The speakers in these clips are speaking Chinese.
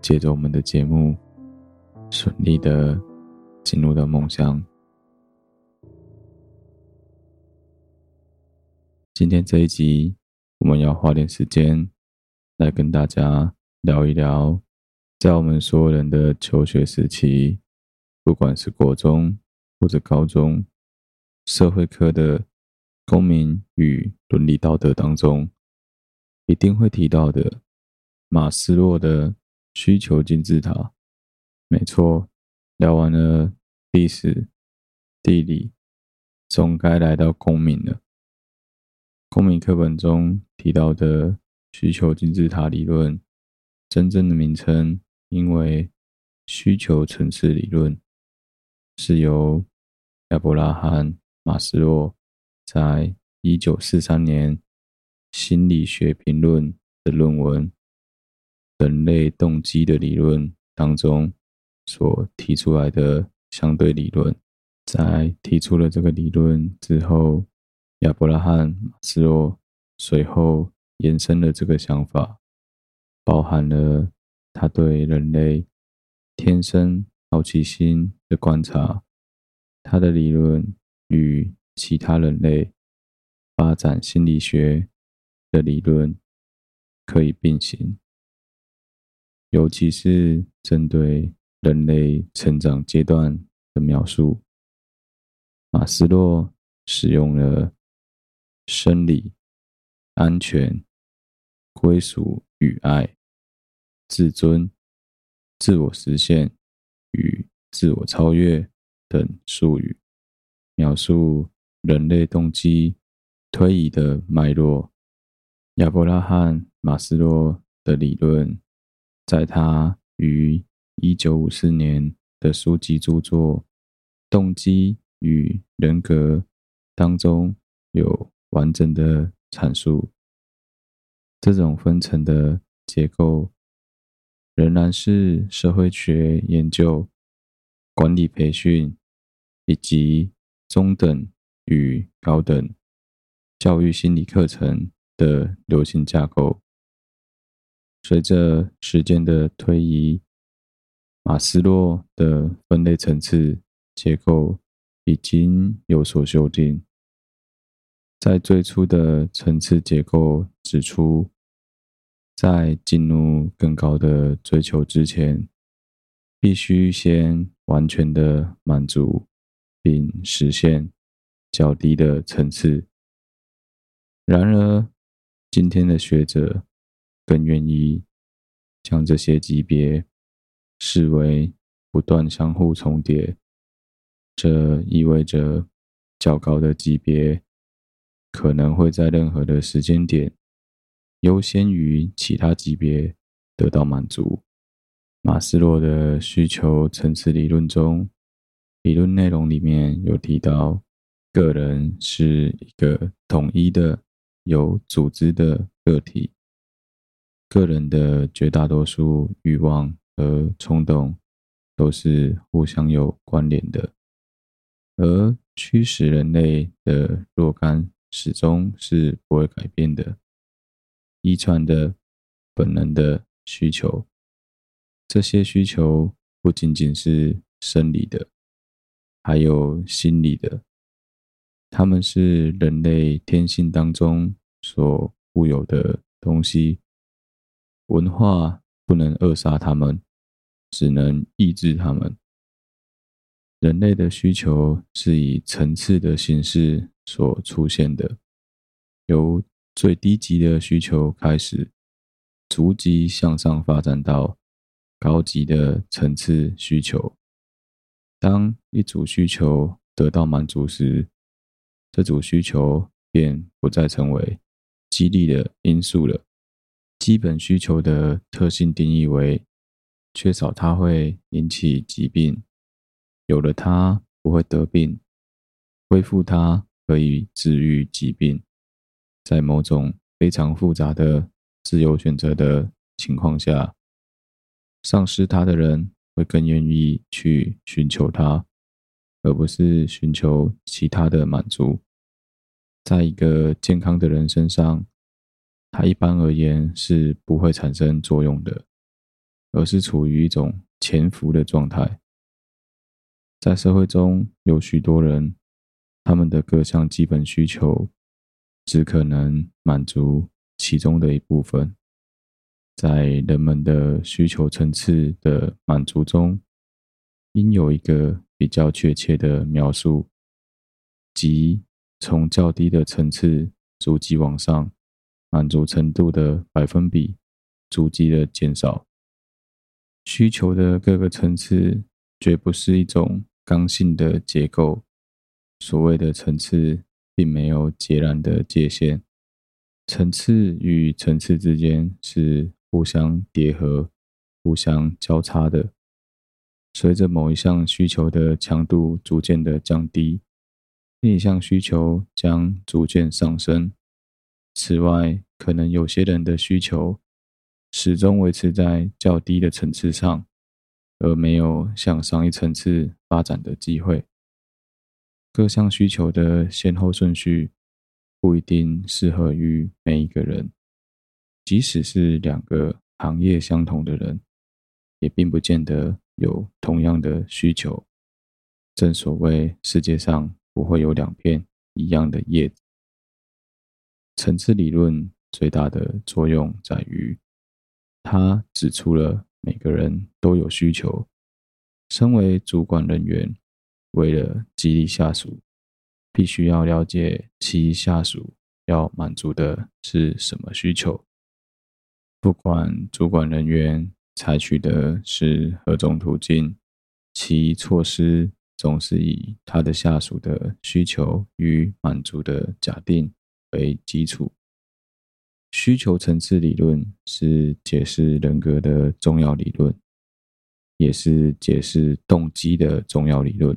借着我们的节目，顺利的进入到梦乡。今天这一集，我们要花点时间来跟大家聊一聊，在我们所有人的求学时期，不管是国中或者高中，社会科的公民与伦理道德当中，一定会提到的马斯洛的。需求金字塔，没错。聊完了历史、地理，总该来到公民了。公民课本中提到的需求金字塔理论，真正的名称因为需求层次理论，是由亚伯拉罕·马斯洛在一九四三年《心理学评论》的论文。人类动机的理论当中所提出来的相对理论，在提出了这个理论之后，亚伯拉罕·马斯洛随后延伸了这个想法，包含了他对人类天生好奇心的观察，他的理论与其他人类发展心理学的理论可以并行。尤其是针对人类成长阶段的描述。马斯洛使用了生理、安全、归属与爱、自尊、自我实现与自我超越等术语，描述人类动机推移的脉络。亚伯拉罕·马斯洛的理论，在他于一九五四年的书籍著作《动机与人格》当中有完整的阐述。这种分层的结构，仍然是社会学研究、管理培训以及中等与高等教育心理课程的流行架构，随着时间的推移，马斯洛的分类层次结构已经有所修订。在最初的层次结构指出，在进入更高的追求之前，必须先完全的满足并实现较低的层次。然而，今天的学者更愿意将这些级别视为不断相互重叠，这意味着较高的级别可能会在任何的时间点优先于其他级别得到满足。马斯洛的需求层次理论中，理论内容里面有提到，个人是一个统一的。有组织的个体，个人的绝大多数欲望和冲动都是互相有关联的，而驱使人类的若干始终是不会改变的，遗传的、本能的需求。这些需求不仅仅是生理的，还有心理的。他们是人类天性当中所固有的东西，文化不能扼杀他们，只能抑制他们。人类的需求是以层次的形式所出现的，由最低级的需求开始，逐级向上发展到高级的层次需求。当一组需求得到满足时，这组需求便不再成为激励的因素了。基本需求的特性定义为：缺少它会引起疾病，有了它不会得病，恢复它可以治愈疾病。在某种非常复杂的自由选择的情况下，丧失它的人会更愿意去寻求它，而不是寻求其他的满足。在一个健康的人身上，它一般而言是不会产生作用的，而是处于一种潜伏的状态。在社会中有许多人，他们的各项基本需求只可能满足其中的一部分。在人们的需求层次的满足中，应有一个比较确切的描述，即。从较低的层次逐级往上，满足程度的百分比逐级的减少。需求的各个层次绝不是一种刚性的结构。所谓的层次，并没有截然的界限，层次与层次之间是互相叠合、互相交叉的。随着某一项需求的强度逐渐的降低。另一项需求将逐渐上升。此外，可能有些人的需求始终维持在较低的层次上，而没有向上一层次发展的机会。各项需求的先后顺序不一定适合于每一个人，即使是两个行业相同的人，也并不见得有同样的需求。正所谓，世界上。不会有两片一样的叶子。层次理论最大的作用在于，它指出了每个人都有需求，身为主管人员，为了激励下属，必须要了解其下属要满足的是什么需求。不管主管人员采取的是何种途径，其措施总是以他的下属的需求与满足的假定为基础。需求层次理论是解释人格的重要理论，也是解释动机的重要理论。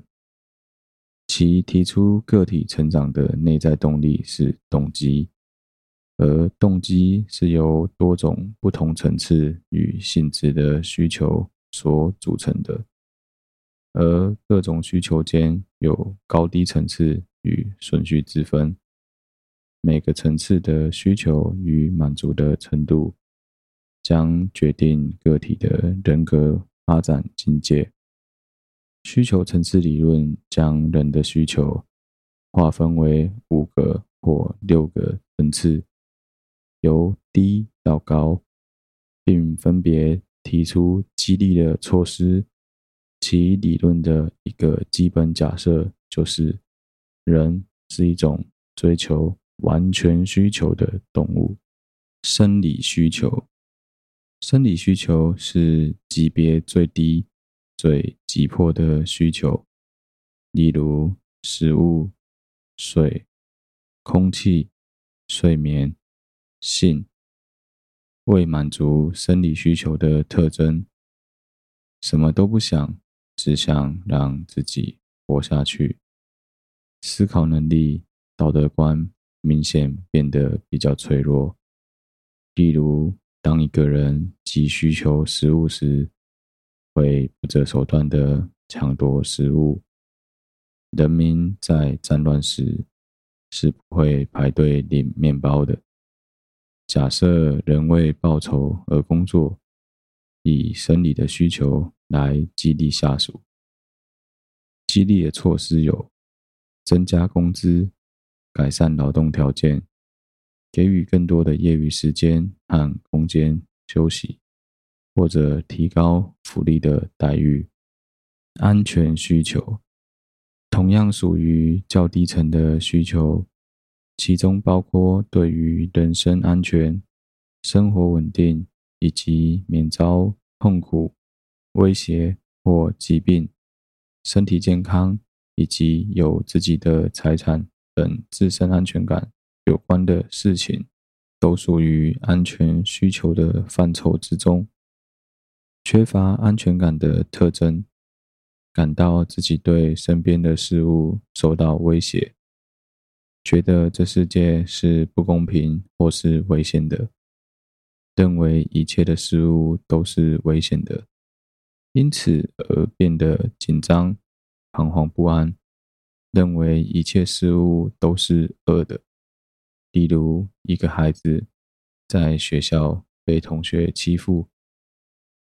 其提出个体成长的内在动力是动机，而动机是由多种不同层次与性质的需求所组成的。而各种需求间有高低层次与顺序之分，每个层次的需求与满足的程度，将决定个体的人格发展境界。需求层次理论将人的需求划分为五个或六个层次，由低到高，并分别提出激励的措施。其理论的一个基本假设就是，人是一种追求完全需求的动物。生理需求，生理需求是级别最低、最急迫的需求，例如食物、水、空气、睡眠、性。为满足生理需求的特征，什么都不想。只想让自己活下去，思考能力、道德观明显变得比较脆弱。例如，当一个人急需求食物时，会不择手段的抢夺食物。人民在战乱时是不会排队领面包的。假设人为报酬而工作，以生理的需求。来激励下属。激励的措施有：增加工资、改善劳动条件、给予更多的业余时间和空间休息，或者提高福利的待遇。安全需求同样属于较低层的需求，其中包括对于人身安全、生活稳定以及免遭痛苦。威胁或疾病、身体健康以及有自己的财产等自身安全感有关的事情，都属于安全需求的范畴之中。缺乏安全感的特征，感到自己对身边的事物受到威胁，觉得这世界是不公平或是危险的，认为一切的事物都是危险的。因此而变得紧张、彷徨不安，认为一切事物都是恶的。例如，一个孩子在学校被同学欺负，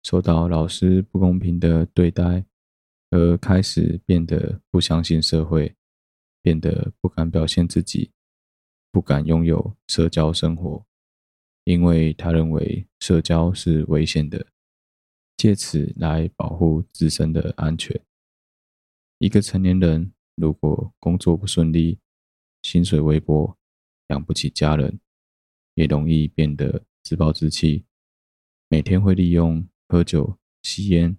受到老师不公平的对待，而开始变得不相信社会，变得不敢表现自己，不敢拥有社交生活，因为他认为社交是危险的。借此来保护自身的安全。一个成年人如果工作不顺利，薪水微薄，养不起家人，也容易变得自暴自弃，每天会利用喝酒、吸烟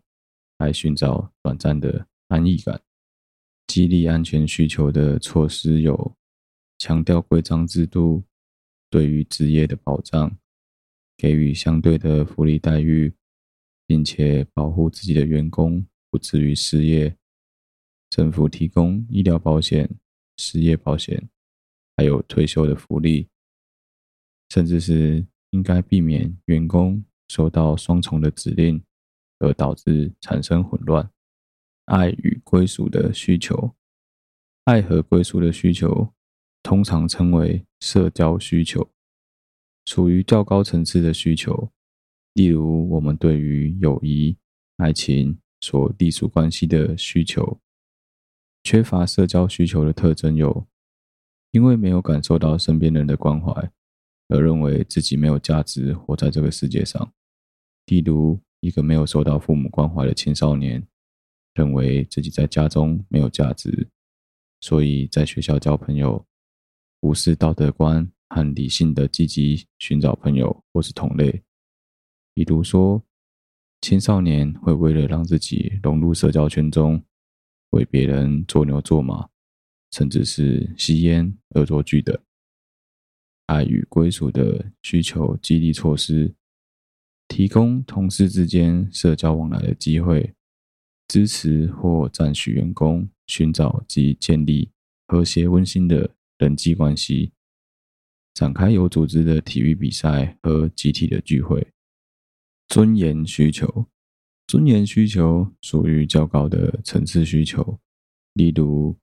来寻找短暂的安逸感。激励安全需求的措施有：强调规章制度对于职业的保障，给予相对的福利待遇。并且保护自己的员工不至于失业，政府提供医疗保险、失业保险，还有退休的福利，甚至是应该避免员工收到双重的指令，而导致产生混乱。爱与归属的需求，爱和归属的需求通常称为社交需求，属于较高层次的需求。例如，我们对于友谊、爱情所隶属关系的需求，缺乏社交需求的特征有：因为没有感受到身边人的关怀，而认为自己没有价值活在这个世界上。例如，一个没有受到父母关怀的青少年，认为自己在家中没有价值，所以在学校交朋友，无视道德观和理性的积极寻找朋友或是同类。比如说，青少年会为了让自己融入社交圈中，为别人做牛做马，甚至是吸烟、恶作剧的。爱与归属的需求激励措施，提供同事之间社交往来的机会，支持或赞许员工寻找及建立和谐温馨的人际关系，展开有组织的体育比赛和集体的聚会。尊严需求，尊严需求属于较高的层次需求，例如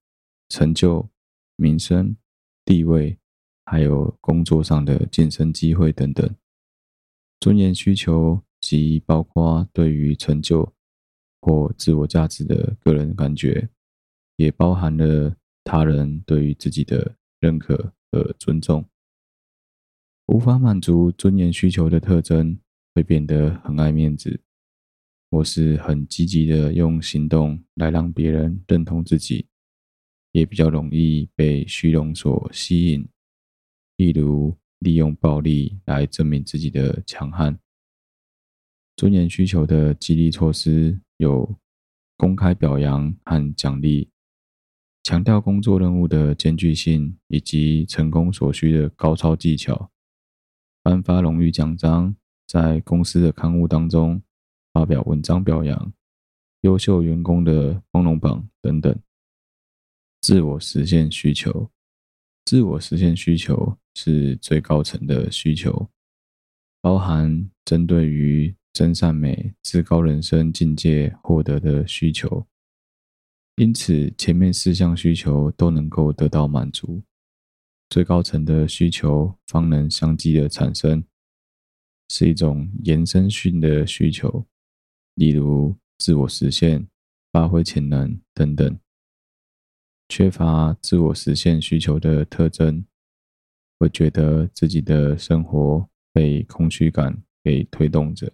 成就、名声、地位。还有工作上的晋升机会等等，尊严需求即包括对于成就或自我价值的个人感觉，也包含了他人对于自己的认可和尊重。无法满足尊严需求的特征，会变得很爱面子，或是很积极的用行动来让别人认同自己，也比较容易被虚荣所吸引。例如，利用暴力来证明自己的强悍。尊严需求的激励措施有公开表扬和奖励，强调工作任务的艰巨性以及成功所需的高超技巧，颁发荣誉奖章，在公司的刊物当中发表文章表扬优秀员工的光荣榜等等。自我实现需求。自我实现需求是最高层的需求，包含针对于真善美、至高人生境界获得的需求。因此，前面四项需求都能够得到满足，最高层的需求方能相继的产生，是一种延伸性的需求，例如自我实现、发挥潜能等等。缺乏自我实现需求的特征，会觉得自己的生活被空虚感给推动着，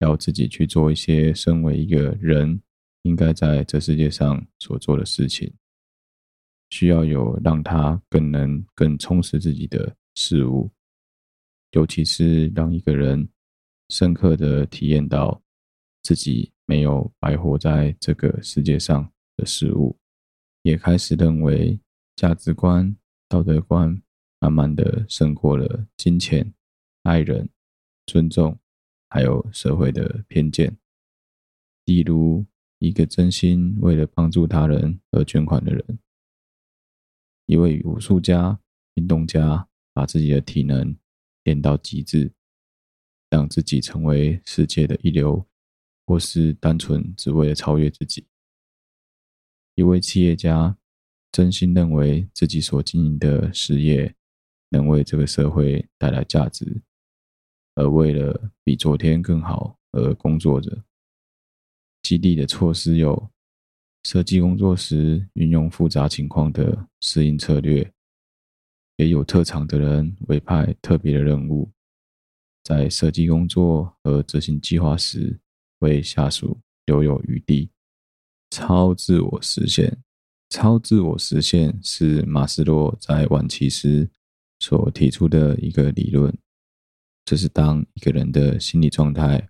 要自己去做一些身为一个人应该在这世界上所做的事情，需要有让他更能更充实自己的事物，尤其是让一个人深刻的体验到自己没有白活在这个世界上的事物。也开始认为价值观、道德观慢慢的胜过了金钱、爱人、尊重，还有社会的偏见。例如，一个真心为了帮助他人而捐款的人，一位武术家、运动家，把自己的体能练到极致，让自己成为世界的一流，或是单纯只为了超越自己。一位企业家真心认为自己所经营的事业能为这个社会带来价值，而为了比昨天更好而工作着。激励的措施有：设计工作时运用复杂情况的适应策略，给有特长的人委派特别的任务，在设计工作和执行计划时为下属留有余地。超自我实现，超自我实现是马斯洛在晚期时所提出的一个理论。这是当一个人的心理状态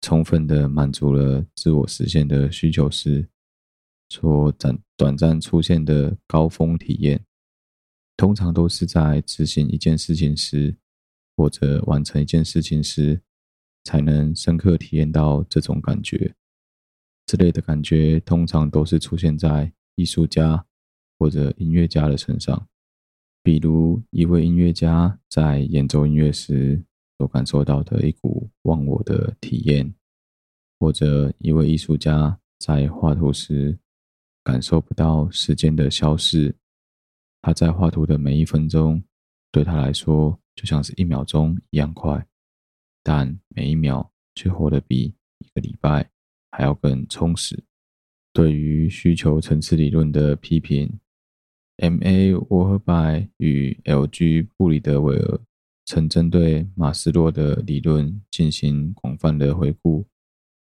充分的满足了自我实现的需求时，所短短暂出现的高峰体验。通常都是在执行一件事情时，或者完成一件事情时，才能深刻体验到这种感觉。这类的感觉通常都是出现在艺术家或者音乐家的身上，比如一位音乐家在演奏音乐时所感受到的一股忘我的体验，或者一位艺术家在画图时感受不到时间的消逝，他在画图的每一分钟对他来说就像是一秒钟一样快，但每一秒却活得比一个礼拜还要更充实。对于需求层次理论的批评，M.A. 沃赫拜与 L.G. 布里德维尔曾针对马斯洛的理论进行广泛的回顾，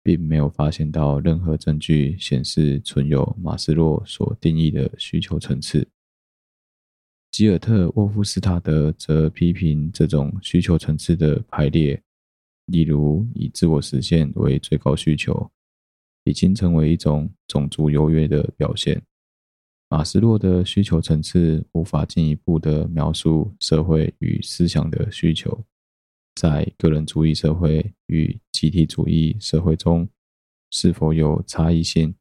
并没有发现到任何证据显示存有马斯洛所定义的需求层次。吉尔特·沃夫斯塔德则批评这种需求层次的排列，例如以自我实现为最高需求，已经成为一种种族优越的表现。马斯洛的需求层次无法进一步的描述社会与思想的需求，在个人主义社会与集体主义社会中是否有差异性？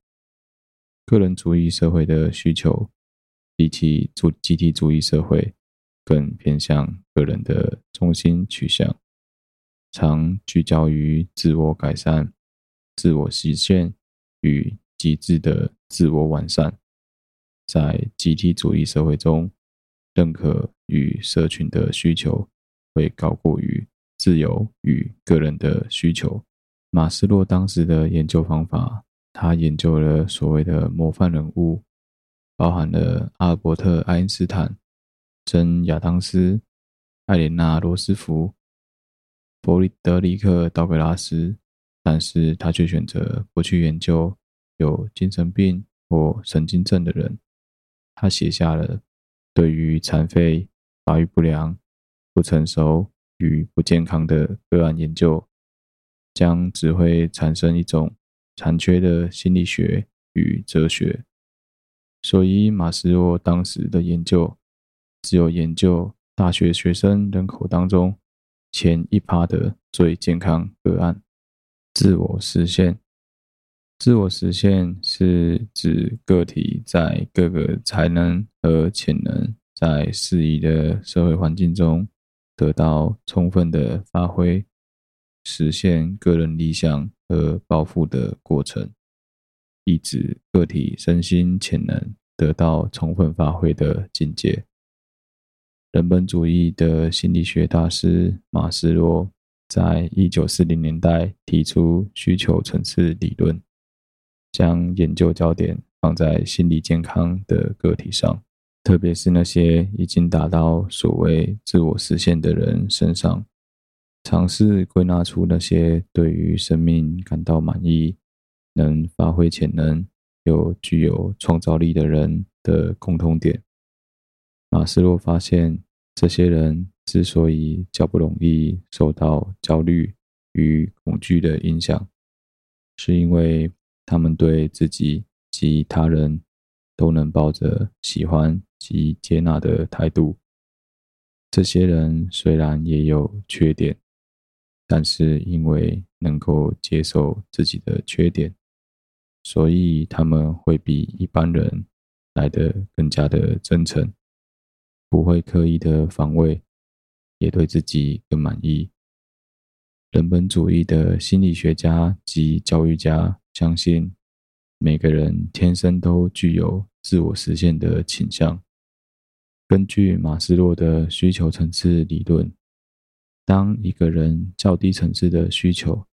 个人主义社会的需求。比起主集体主义社会，更偏向个人的中心取向，常聚焦于自我改善、自我实现与极致的自我完善。在集体主义社会中，认可与社群的需求会高过于自由与个人的需求。马斯洛当时的研究方法，他研究了所谓的模范人物。包含了阿尔伯特·爱因斯坦、珍·亚当斯、艾莲娜·罗斯福、弗里德里克·道格拉斯，但是他却选择不去研究有精神病或神经症的人。他写下了对于残废、发育不良、不成熟与不健康的个案研究，将只会产生一种残缺的心理学与哲学。所以，马斯洛当时的研究只有研究大学学生人口当中前一趴的最健康个案。自我实现，自我实现是指个体在各个才能和潜能在适宜的社会环境中得到充分的发挥，实现个人理想和抱负的过程。意指个体身心潜能得到充分发挥的境界。人本主义的心理学大师马斯洛在一九四零年代提出需求层次理论，将研究焦点放在心理健康的个体上，特别是那些已经达到所谓自我实现的人身上，尝试归纳出那些对于生命感到满意。能发挥潜能又具有创造力的人的共同点。马斯洛发现，这些人之所以较不容易受到焦虑与恐惧的影响，是因为他们对自己及他人都能抱着喜欢及接纳的态度。这些人虽然也有缺点，但是因为能够接受自己的缺点。所以他们会比一般人来得更加的真诚，不会刻意的防卫，也对自己更满意。人本主义的心理学家及教育家相信，每个人天生都具有自我实现的倾向。根据马斯洛的需求层次理论，当一个人较低层次的需求，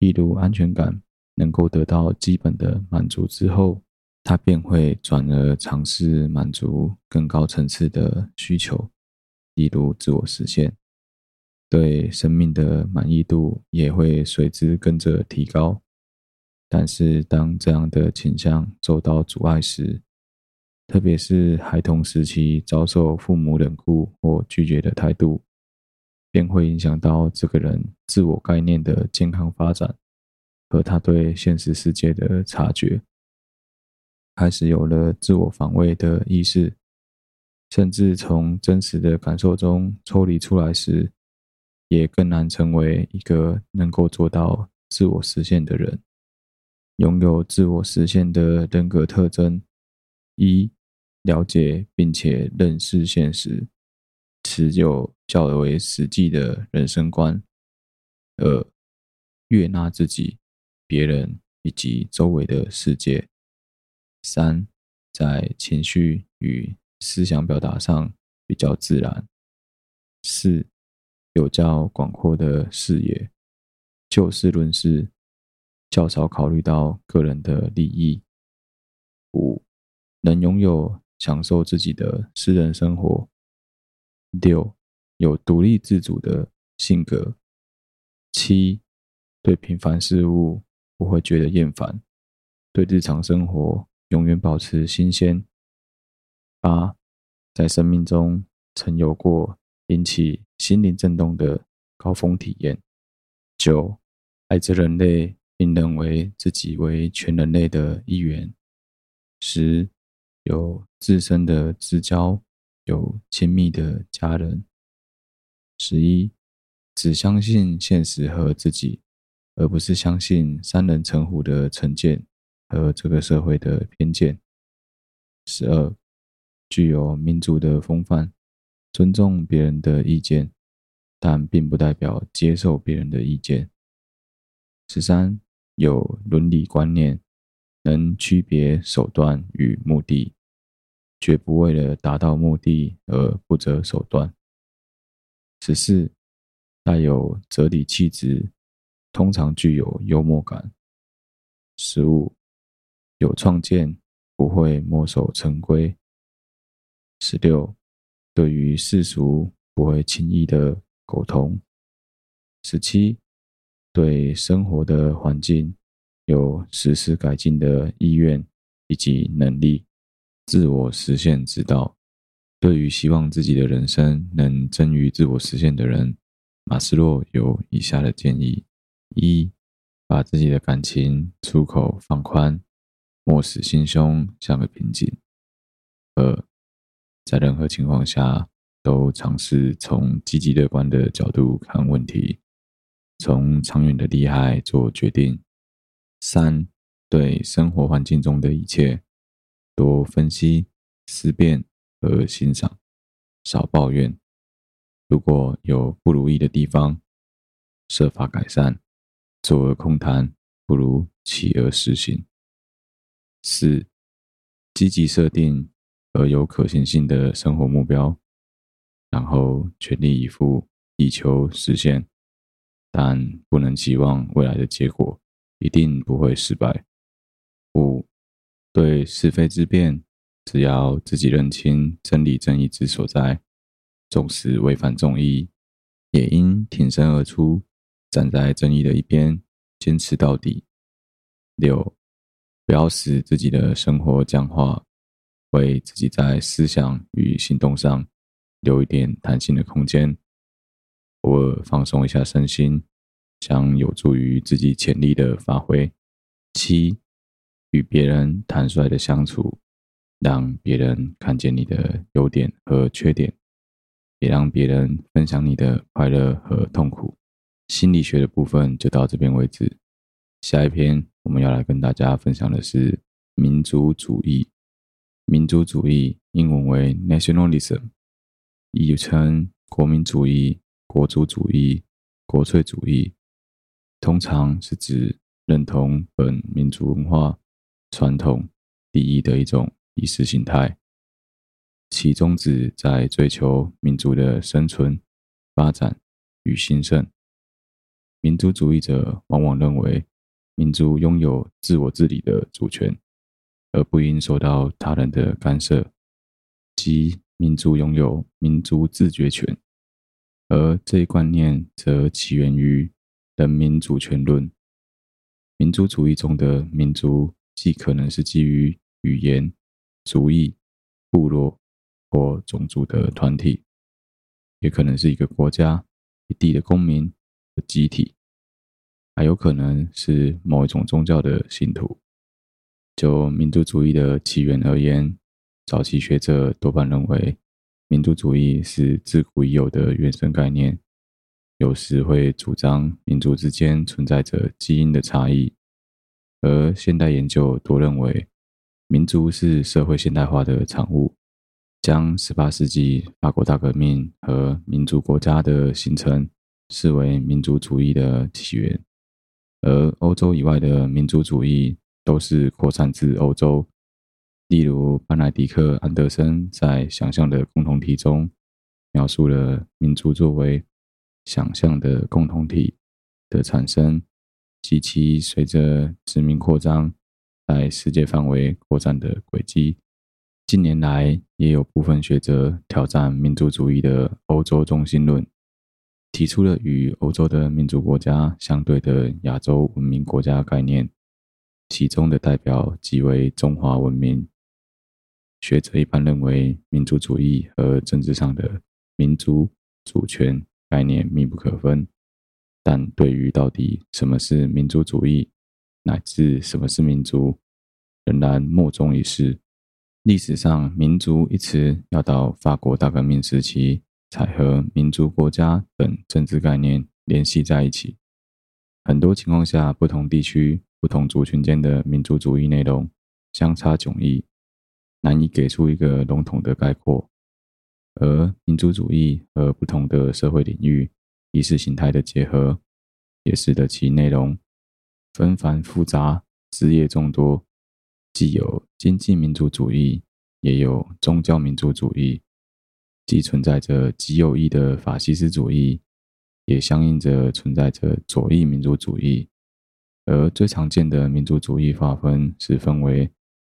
例如安全感，能够得到基本的满足之后，他便会转而尝试满足更高层次的需求，例如自我实现，对生命的满意度也会随之跟着提高。但是，当这样的倾向受到阻碍时，特别是孩童时期遭受父母冷酷或拒绝的态度，便会影响到这个人自我概念的健康发展。和他对现实世界的察觉，开始有了自我防卫的意识，甚至从真实的感受中抽离出来时，也更难成为一个能够做到自我实现的人。拥有自我实现的人格特征：一、了解并且认识现实，持有较为实际的人生观；二、悦纳自己。别人以及周围的世界。三，在情绪与思想表达上比较自然。四，有较广阔的视野，就事论事，较少考虑到个人的利益。五，能拥有享受自己的私人生活。六，有独立自主的性格。七，对平凡事物。不会觉得厌烦，对日常生活永远保持新鲜。八，在生命中曾有过引起心灵震动的高峰体验。九，爱着人类，并认为自己为全人类的一员。十，有自身的至交，有亲密的家人。十一，只相信现实和自己，而不是相信三人成虎的成见和这个社会的偏见。十二，具有民族的风范，尊重别人的意见，但并不代表接受别人的意见。十三，有伦理观念，能区别手段与目的，绝不为了达到目的而不择手段。十四，带有哲理气质，通常具有幽默感。十五，有创建，不会墨守成规。十六，对于世俗不会轻易的苟同。十七，对生活的环境有实施改进的意愿以及能力，自我实现之道。对于希望自己的人生能臻于自我实现的人，马斯洛有以下的建议：一、把自己的感情出口放宽，莫使心胸像个瓶颈；二、在任何情况下都尝试从积极乐观的角度看问题，从长远的利害做决定；三、对生活环境中的一切多分析思辨。和欣赏，少抱怨。如果有不如意的地方，设法改善。坐而空谈，不如起而实行。四、积极设定而有可行性的生活目标，然后全力以赴，以求实现。但不能期望未来的结果一定不会失败。五、对是非之辩。只要自己认清真理正义之所在，纵使违反众议，也应挺身而出，站在正义的一边，坚持到底。六，不要使自己的生活僵化，为自己在思想与行动上留一点弹性的空间，偶尔放松一下身心，将有助于自己潜力的发挥。七，与别人坦率的相处。让别人看见你的优点和缺点，也让别人分享你的快乐和痛苦。心理学的部分就到这边为止。下一篇我们要来跟大家分享的是民族主义。民族主义英文为 nationalism，亦称国民主义、国族主义、国粹主义，通常是指认同本民族文化传统利益的一种。意识形态，其宗旨在追求民族的生存、发展与兴盛。民族主义者往往认为，民族拥有自我治理的主权，而不应受到他人的干涉，即民族拥有民族自决权。而这一观念则起源于人民主权论。民族主义中的民族，既可能是基于语言。族裔、部落或种族的团体，也可能是一个国家、一地的公民的集体，还有可能是某一种宗教的信徒。就民族主义的起源而言，早期学者多半认为，民族主义是自古已有的原生概念，有时会主张民族之间存在着基因的差异，而现代研究多认为。民族是社会现代化的产物，将十八世纪法国大革命和民族国家的形成视为民族主义的起源，而欧洲以外的民族主义都是扩散自欧洲。例如，班奈狄克·安德森在《想象的共同体》中描述了民族作为想象的共同体的产生及其随着殖民扩张。在世界范围扩展的轨迹，近年来也有部分学者挑战民族主义的欧洲中心论，提出了与欧洲的民族国家相对的亚洲文明国家概念，其中的代表即为中华文明。学者一般认为，民族主义和政治上的民族主权概念密不可分，但对于到底什么是民族主义，乃至什么是民族，仍然莫衷一是。历史上，“民族”一词要到法国大革命时期，才和民族国家等政治概念联系在一起。很多情况下，不同地区、不同族群间的民族主义内容相差迥异。难以给出一个笼统的概括，而民族主义和不同的社会领域意识形态的结合，也使得其内容纷繁复杂、枝叶众多。既有经济民族主义，也有宗教民族主义，既存在着极右翼的法西斯主义，也相应着存在着左翼民族主义。而最常见的民族主义划分是分为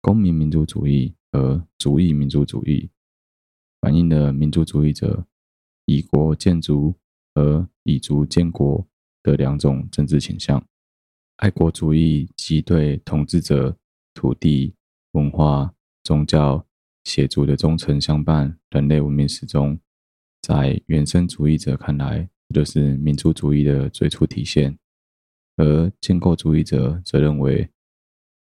公民民族主义。和族裔民族主义反映了民族主义者以国建族和以族建国的两种政治倾向。爱国主义即对统治者土地、文化、宗教、血族的忠诚相伴。人类文明史中，在原生主义者看来，这就是民族主义的最初体现；而建构主义者则认为，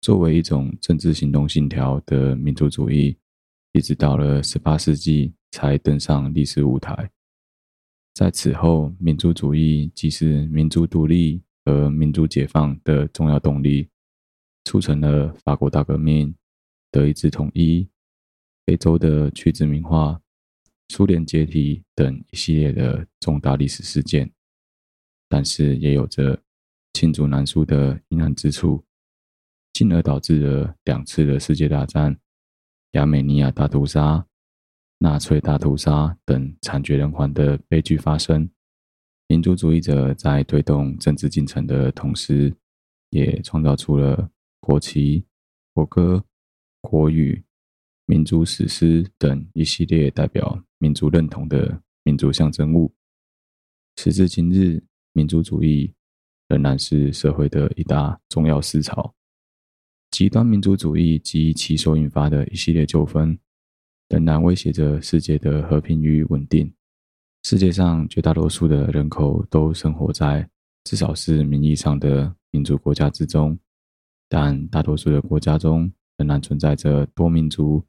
作为一种政治行动信条的民族主义，一直到了十八世纪才登上历史舞台。在此后，民族主义既是民族独立和民族解放的重要动力，促成了法国大革命、德意志统一、非洲的去殖民化、苏联解体等一系列的重大历史事件。但是，也有着罄竹难书的阴暗之处。进而导致了两次的世界大战、亚美尼亚大屠杀、纳粹大屠杀等惨绝人寰的悲剧发生。民族主义者在推动政治进程的同时，也创造出了国旗、国歌、国语、民族史诗等一系列代表民族认同的民族象征物。时至今日，民族主义仍然是社会的一大重要思潮。极端民族主义及其所引发的一系列纠纷，仍然威胁着世界的和平与稳定。世界上绝大多数的人口都生活在至少是名义上的民主国家之中，但大多数的国家中仍然存在着多民族、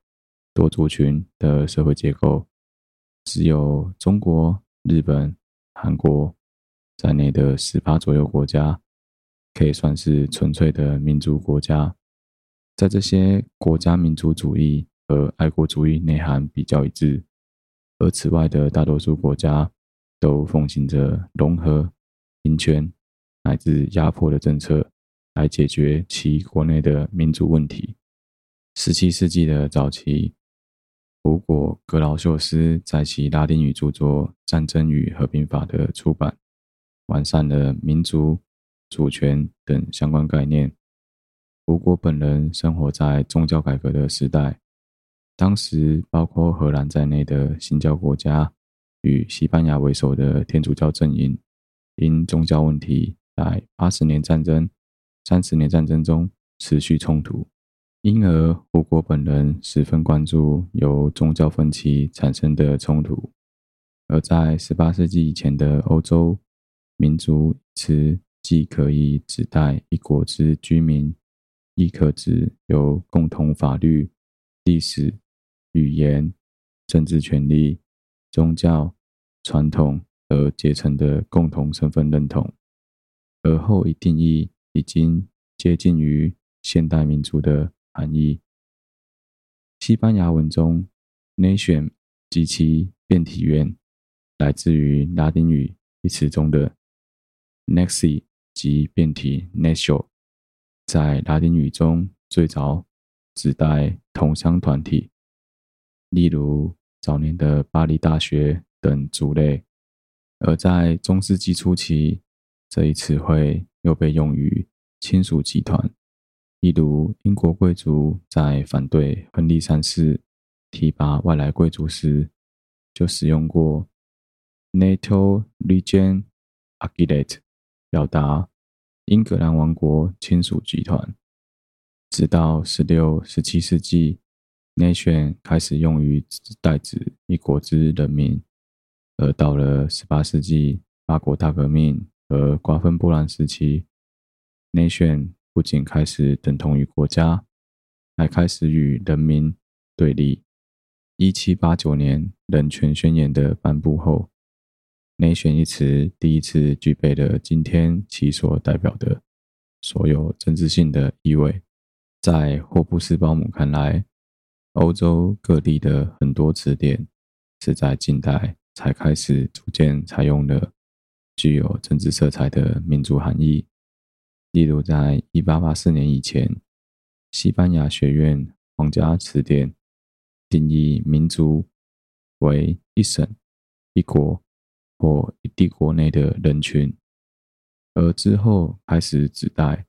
多族群的社会结构。只有中国、日本、韩国在内的十八左右国家，可以算是纯粹的民族国家。在这些国家，民族主义和爱国主义内涵比较一致，而此外的大多数国家都奉行着融合、民权乃至压迫的政策来解决其国内的民族问题。十七世纪的早期，胡果·格劳秀斯在其拉丁语著作《战争与和平法》的出版，完善了民族、主权等相关概念。胡果本人生活在宗教改革的时代，当时包括荷兰在内的新教国家与西班牙为首的天主教阵营，因宗教问题在八十年战争、三十年战争中持续冲突，因而胡果本人十分关注由宗教分歧产生的冲突。而在十八世纪以前的欧洲，民族一词既可以指代一国之居民。亦可指由共同法律、历史、语言、政治权利、宗教、传统而结成的共同身份认同，而后一定义已经接近于现代民族的含义。西班牙文中 “nation” 及其变体源来自于拉丁语一词中的 “nexi” 及变体 “natio”。在拉丁语中，最早指代同乡团体，例如早年的巴黎大学等族类；而在中世纪初期，这一词汇又被用于亲属集团，例如英国贵族在反对亨利三世提拔外来贵族时，就使用过 “NATO r e g i o n Agilate，表达英格兰王国亲属集团。直到十六、十七世纪，nation 开始用于代指一国之人民，而到了十八世纪法国大革命和瓜分波兰时期，nation 不仅开始等同于国家，还开始与人民对立。一七八九年人权宣言的颁布后内选一词第一次具备了今天其所代表的所有政治性的意味。在霍布斯鲍姆看来，欧洲各地的很多词典是在近代才开始逐渐采用了具有政治色彩的民族含义。例如，在一八八四年以前，西班牙学院皇家词典定义民族为一省、一国或一帝国内的人群，而之后开始指代。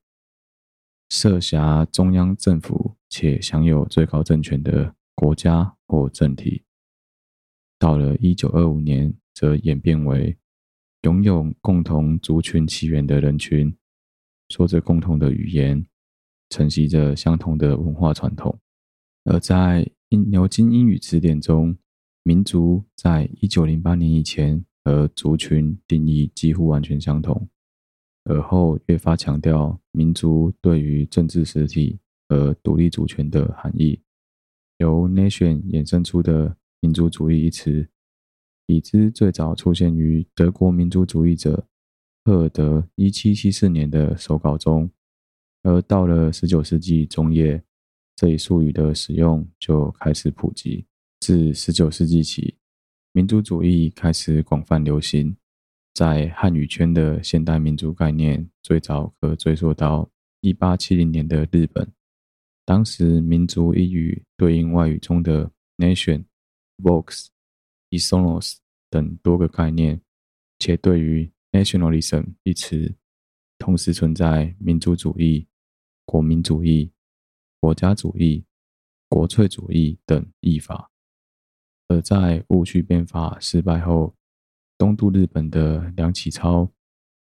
设辖中央政府且享有最高政权的国家或政体，到了一九二五年，则演变为拥有共同族群起源的人群，说着共同的语言，承袭着相同的文化传统。而在牛津英语词典中，民族在一九零八年以前和族群定义几乎完全相同。而后越发强调民族对于政治实体和独立主权的含义，由 nation 衍生出的民族主义一词，已知最早出现于德国民族主义者赫尔德一七七四年的手稿中，而到了十九世纪中叶，这一术语的使用就开始普及。自十九世纪起，民族主义开始广泛流行。在汉语圈的现代民族概念，最早可追溯到一八七零年的日本。当时，民族一语对应外语中的 nation、vox、isomos 等多个概念，且对于 nationalism 一词，同时存在民族主义、国民主义、国家主义、国粹主义等译法。而在戊戌变法失败后，东渡日本的梁启超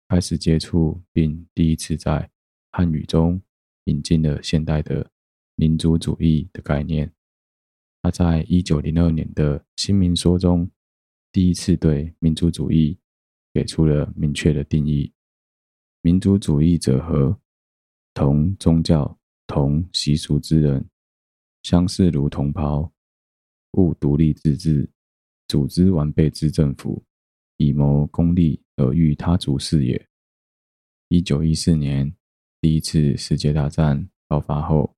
开始接触，并第一次在汉语中引进了现代的民族主义的概念。他在一九零二年的《新民说》中，第一次对民族主义给出了明确的定义：民族主义者和？同宗教、同习俗之人，相视如同胞，务独立自治，组织完备之政府。以谋公利而欲他族是也。一九一四年，第一次世界大战爆发后，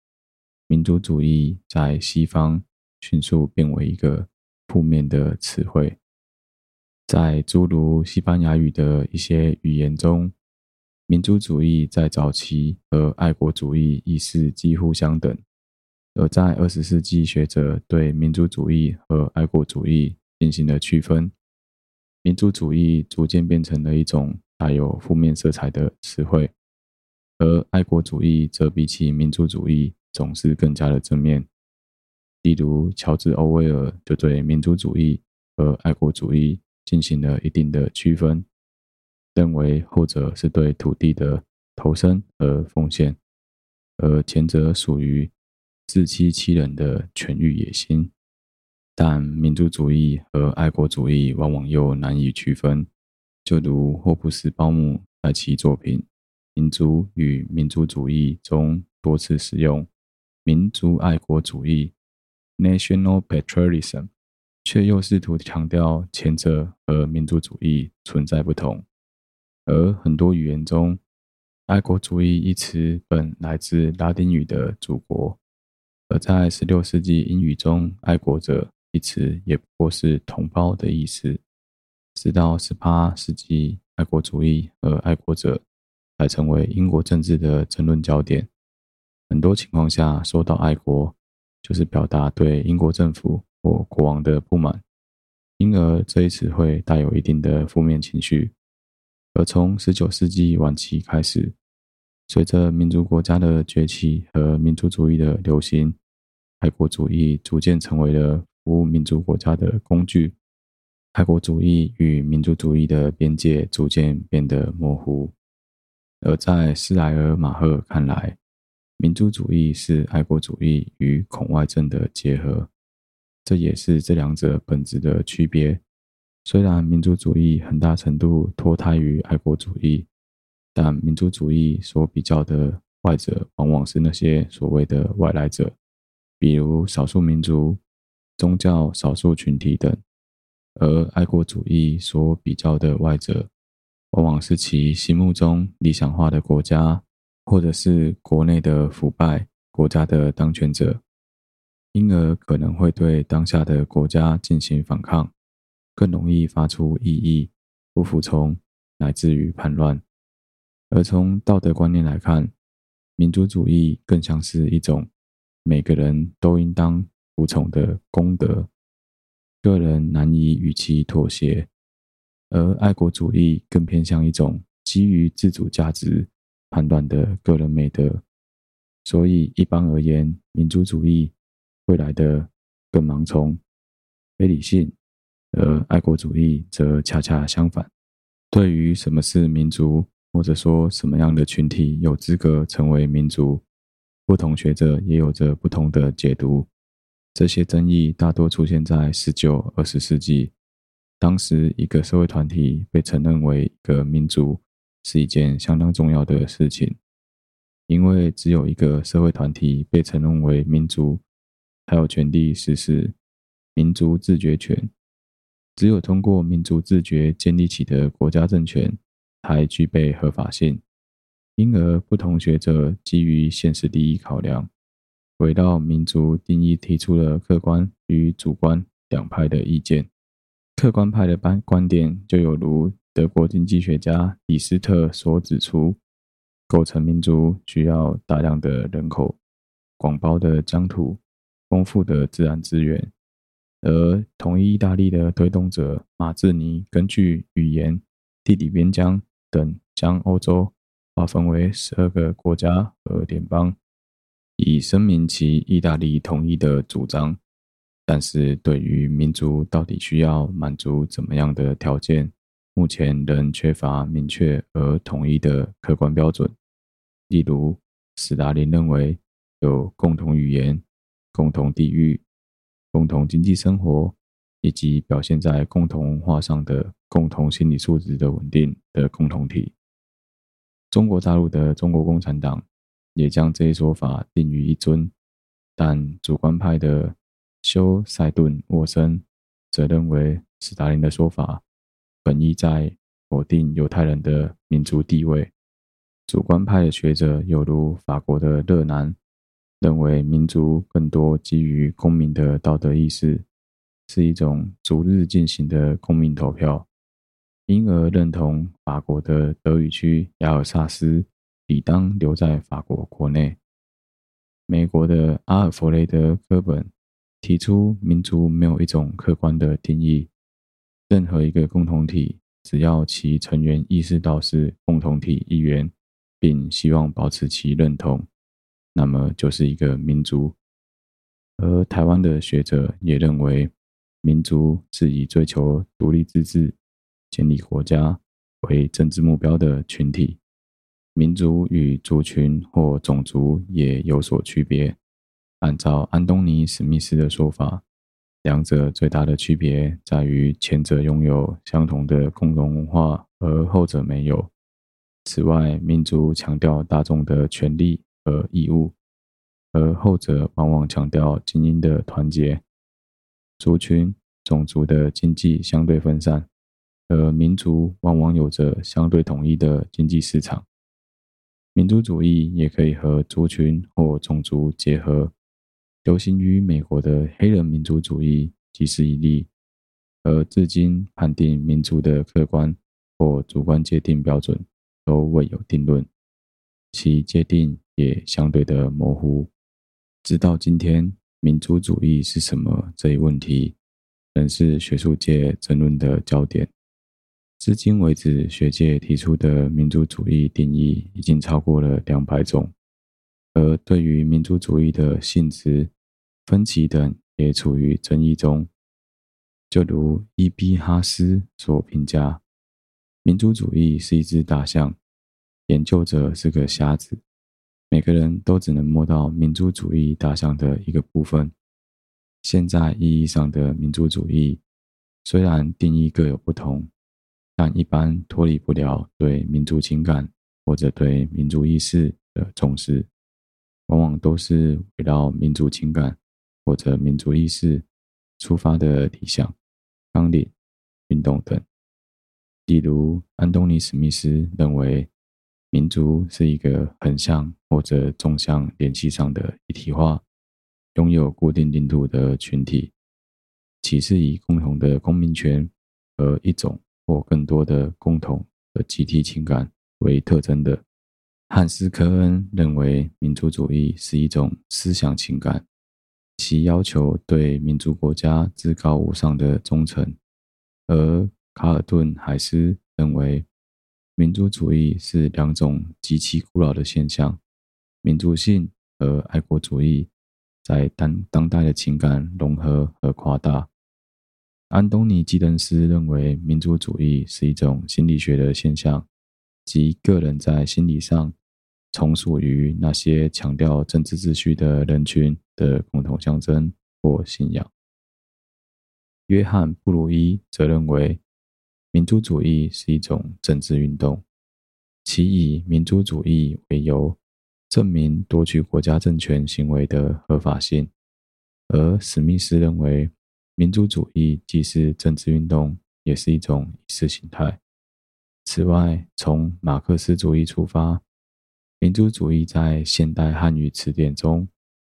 民族主义在西方迅速变为一个负面的词汇。在诸如西班牙语的一些语言中，民族主义在早期和爱国主义意识几乎相等，而在二十世纪，学者对民族主义和爱国主义进行了区分。民族主义逐渐变成了一种带有负面色彩的词汇，而爱国主义则比起民族主义总是更加的正面。例如，乔治·欧威尔就对民族主义和爱国主义进行了一定的区分，认为后者是对土地的投身和奉献，而前者属于自欺欺人的权欲野心。但民族主义和爱国主义往往又难以区分，就如霍布斯鲍姆在其作品《民族与民族主义》中多次使用“民族爱国主义 ”（national patriotism），却又试图强调前者和民族主义存在不同。而很多语言中，“爱国主义”一词本来自拉丁语的“祖国”，而在十六世纪英语中，“爱国者”一词也不过是同胞的意思。直到十八世纪，爱国主义和爱国者才成为英国政治的争论焦点。很多情况下，说到爱国，就是表达对英国政府或国王的不满，因而这一词汇带有一定的负面情绪。而从十九世纪晚期开始，随着民族国家的崛起和民族主义的流行，爱国主义逐渐成为了服务民族国家的工具，爱国主义与民族主义的边界逐渐变得模糊。而在斯莱尔马赫看来，民族主义是爱国主义与恐外症的结合，这也是这两者本质的区别。虽然民族主义很大程度脱胎于爱国主义，但民族主义所比较的外者，往往是那些所谓的外来者，比如少数民族、宗教少数群体等。而爱国主义所比较的外者，往往是其心目中理想化的国家，或者是国内的腐败国家的当权者，因而可能会对当下的国家进行反抗，更容易发出异议、不服从，乃至于叛乱。而从道德观念来看，民族主义更像是一种每个人都应当服从的公德。个人难以与其妥协，而爱国主义更偏向一种基于自主价值判断的个人美德。所以，一般而言，民族主义会来得更盲从、非理性，而爱国主义则恰恰相反。对于什么是民族，或者说什么样的群体有资格成为民族，不同学者也有着不同的解读。这些争议大多出现在十九、二十世纪。当时，一个社会团体被承认为一个民族是一件相当重要的事情，因为只有一个社会团体被承认为民族，还有权利实施民族自决权。只有通过民族自决建立起的国家政权，才具备合法性。因而，不同学者基于现实利益考量。围绕民族定义提出了客观与主观两派的意见。客观派的观观点就有如德国经济学家李斯特所指出，构成民族需要大量的人口、广袤的疆土、丰富的自然资源。而统一意大利的推动者马志尼根据语言、地理边疆等，将欧洲划分为十二个国家和联邦。以声明其意大利统一的主张，但是对于民族到底需要满足怎么样的条件，目前仍缺乏明确而统一的客观标准。例如，史大林认为有共同语言、共同地域、共同经济生活，以及表现在共同文化上的共同心理素质的稳定的共同体。中国大陆的中国共产党。也将这一说法定于一尊，但主观派的休塞顿沃森则认为，斯大林的说法本意在否定犹太人的民族地位。主观派的学者犹如法国的勒南，认为民族更多基于公民的道德意识，是一种逐日进行的公民投票，因而认同法国的德语区亚尔萨斯。理当留在法国国内。美国的阿尔弗雷德·科本提出，民族没有一种客观的定义，任何一个共同体，只要其成员意识到是共同体一员，并希望保持其认同，那么就是一个民族。而台湾的学者也认为，民族是以追求独立自治、建立国家为政治目标的群体。民族与族群或种族也有所区别。按照安东尼·史密斯的说法，两者最大的区别在于前者拥有相同的共同文化，而后者没有。此外，民族强调大众的权利和义务，而后者往往强调精英的团结。族群、种族的经济相对分散，而民族往往有着相对统一的经济市场。民族主义也可以和族群或种族结合，流行于美国的黑人民族主义即是一例，而至今判定民族的客观或主观界定标准都未有定论，其界定也相对的模糊。直到今天，民族主义是什么这一问题，仍是学术界争论的焦点。至今为止，学界提出的民族主义定义已经超过了两百种，而对于民族主义的性质、分歧等也处于争议中。就如伊比哈斯所评价，民族主义是一只大象，研究者是个瞎子。每个人都只能摸到民族主义大象的一个部分。现在意义上的民族主义，虽然定义各有不同，但一般脱离不了对民族情感或者对民族意识的重视，往往都是围绕民族情感或者民族意识出发的理想、纲领、运动等。例如，安东尼·史密斯认为。民族是一个横向或者纵向联系上的一体化，拥有固定领土的群体，其是以共同的公民权和一种或更多的共同的集体情感为特征的。汉斯·科恩认为，民族主义是一种思想情感，其要求对民族国家至高无上的忠诚，而卡尔顿·海斯认为。民族主义是两种极其古老的现象：民族性和爱国主义在当当代的情感融合和夸大。安东尼·基登斯认为，民族主义是一种心理学的现象，即个人在心理上从属于那些强调政治秩序的人群的共同象征或信仰。约翰·布鲁伊则认为。民族主义是一种政治运动，其以民族主义为由，证明夺取国家政权行为的合法性。而史密斯认为，民族主义既是政治运动，也是一种意识形态。此外，从马克思主义出发，民族主义在现代汉语词典中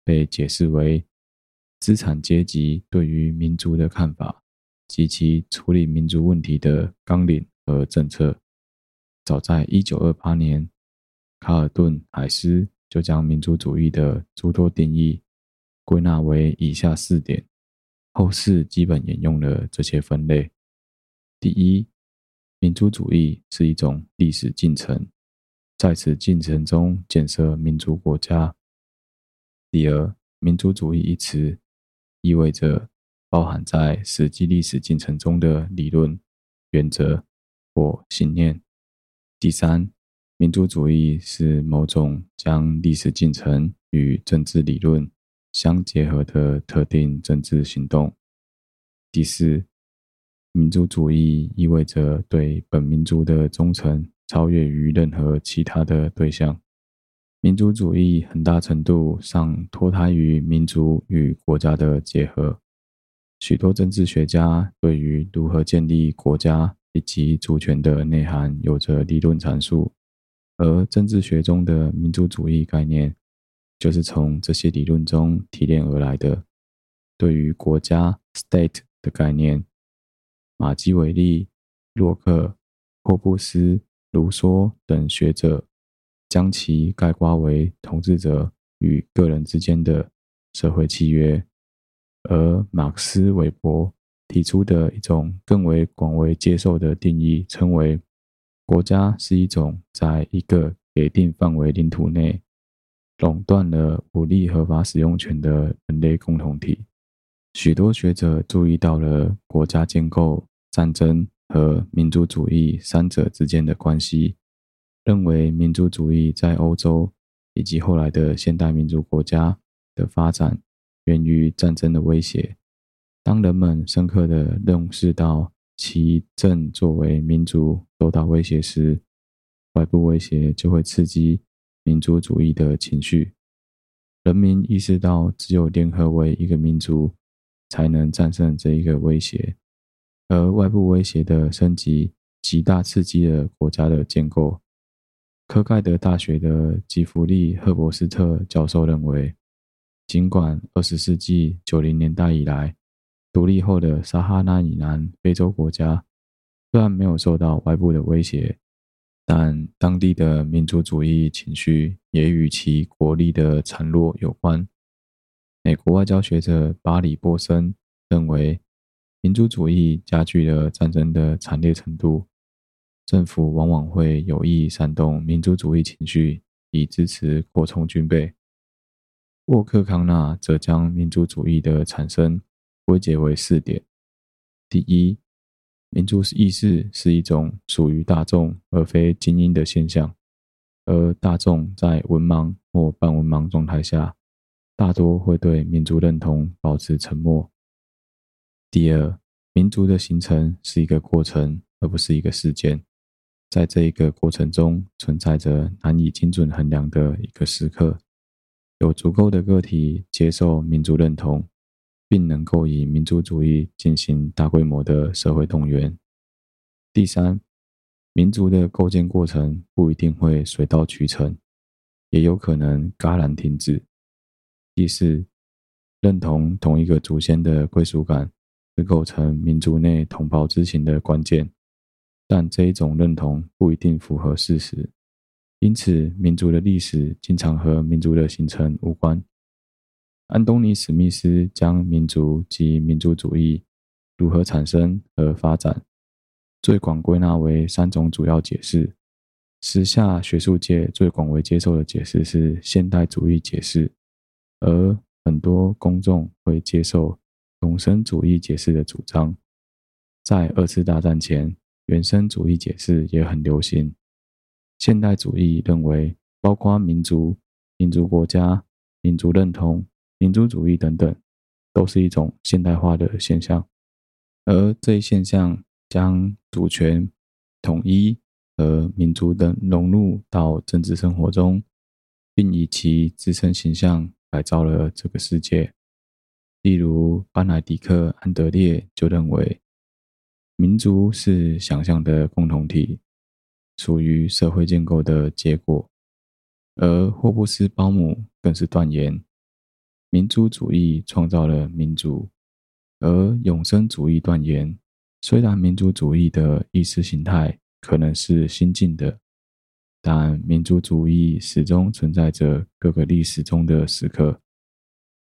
被解释为资产阶级对于民族的看法。及其处理民族问题的纲领和政策，早在一九二八年，卡尔顿·海斯就将民族主义的诸多定义归纳为以下四点，后世基本沿用了这些分类。第一，民族主义是一种历史进程，在此进程中建设民族国家。第二，民族主义一词意味着。包含在实际历史进程中的理论、原则或信念。第三，民族主义是某种将历史进程与政治理论相结合的特定政治行动。第四，民族主义意味着对本民族的忠诚超越于任何其他的对象。民族主义很大程度上脱胎于民族与国家的结合。许多政治学家对于如何建立国家以及主权的内涵有着理论阐述，而政治学中的民族主义概念就是从这些理论中提炼而来的。对于国家 （state） 的概念，马基维利、洛克、霍布斯、卢梭等学者将其概括为统治者与个人之间的社会契约。而马克思韦伯提出的一种更为广为接受的定义，称为国家是一种在一个给定范围领土内垄断了武力合法使用权的人类共同体。许多学者注意到了国家建构、战争和民族主义三者之间的关系，认为民族主义在欧洲以及后来的现代民族国家的发展。源于战争的威胁。当人们深刻地认识到其正作为民族受到威胁时，外部威胁就会刺激民族主义的情绪。人民意识到，只有联合为一个民族，才能战胜这一个威胁。而外部威胁的升级，极大刺激了国家的建构。科盖德大学的吉弗利·赫伯斯特教授认为。尽管二十世纪九零年代以来，独立后的撒哈拉以南非洲国家虽然没有受到外部的威胁，但当地的民族主义情绪也与其国力的孱弱有关。美国外交学者巴里·波森认为，民族主义加剧了战争的惨烈程度，政府往往会有意煽动民族主义情绪，以支持扩充军备。沃克康纳则将民族主义的产生归结为四点：第一，民族意识是一种属于大众而非精英的现象，而大众在文盲或半文盲状态下，大多会对民族认同保持沉默。第二，民族的形成是一个过程，而不是一个事件。在这一个过程中，存在着难以精准衡量的一个时刻，有足够的个体接受民族认同，并能够以民族主义进行大规模的社会动员。第三，民族的构建过程不一定会水到渠成，也有可能戛然停止。第四，认同同一个祖先的归属感是构成民族内同胞之情的关键。但这一种认同不一定符合事实，因此民族的历史经常和民族的形成无关。安东尼·史密斯将民族及民族主义如何产生和发展，最广归纳为三种主要解释。时下学术界最广为接受的解释是现代主义解释，而很多公众会接受永生主义解释的主张。在二次大战前，原生主义解释也很流行。现代主义认为，包括民族、民族国家、民族认同、民族主义等等，都是一种现代化的现象。而这一现象将主权、统一和民族等融入到政治生活中，并以其自身形象改造了这个世界。例如，班乃狄克·安德烈就认为。民族是想象的共同体，属于社会建构的结果。而霍布斯鲍姆更是断言，民族主义创造了民族，而永生主义断言，虽然民族主义的意识形态可能是新进的，但民族主义始终存在着各个历史中的时刻，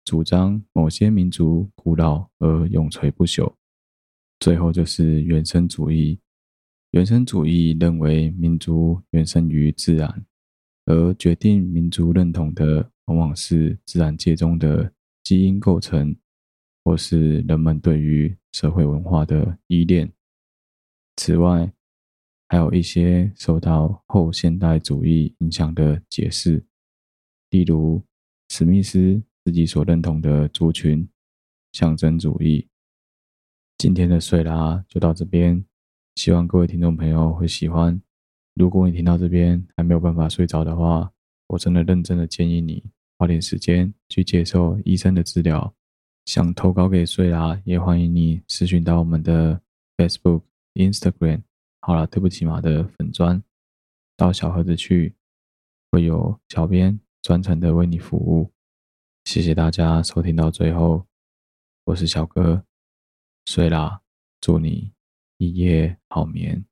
主张某些民族古老而永垂不朽。最后就是原生主义。原生主义认为民族原生于自然，而决定民族认同的往往是自然界中的基因构成，或是人们对于社会文化的依恋。此外，还有一些受到后现代主义影响的解释，例如史密斯自己所认同的族群象征主义。今天的睡啦就到这边，希望各位听众朋友会喜欢。如果你听到这边还没有办法睡着的话，我真的认真的建议你花点时间去接受医生的治疗。想投稿给睡啦，也欢迎你私讯到我们的 Facebook、Instagram。好了，对不起嘛的粉砖，到小盒子去，会有小编专程的为你服务。谢谢大家收听到最后，我是小哥。睡啦，祝你一夜好眠。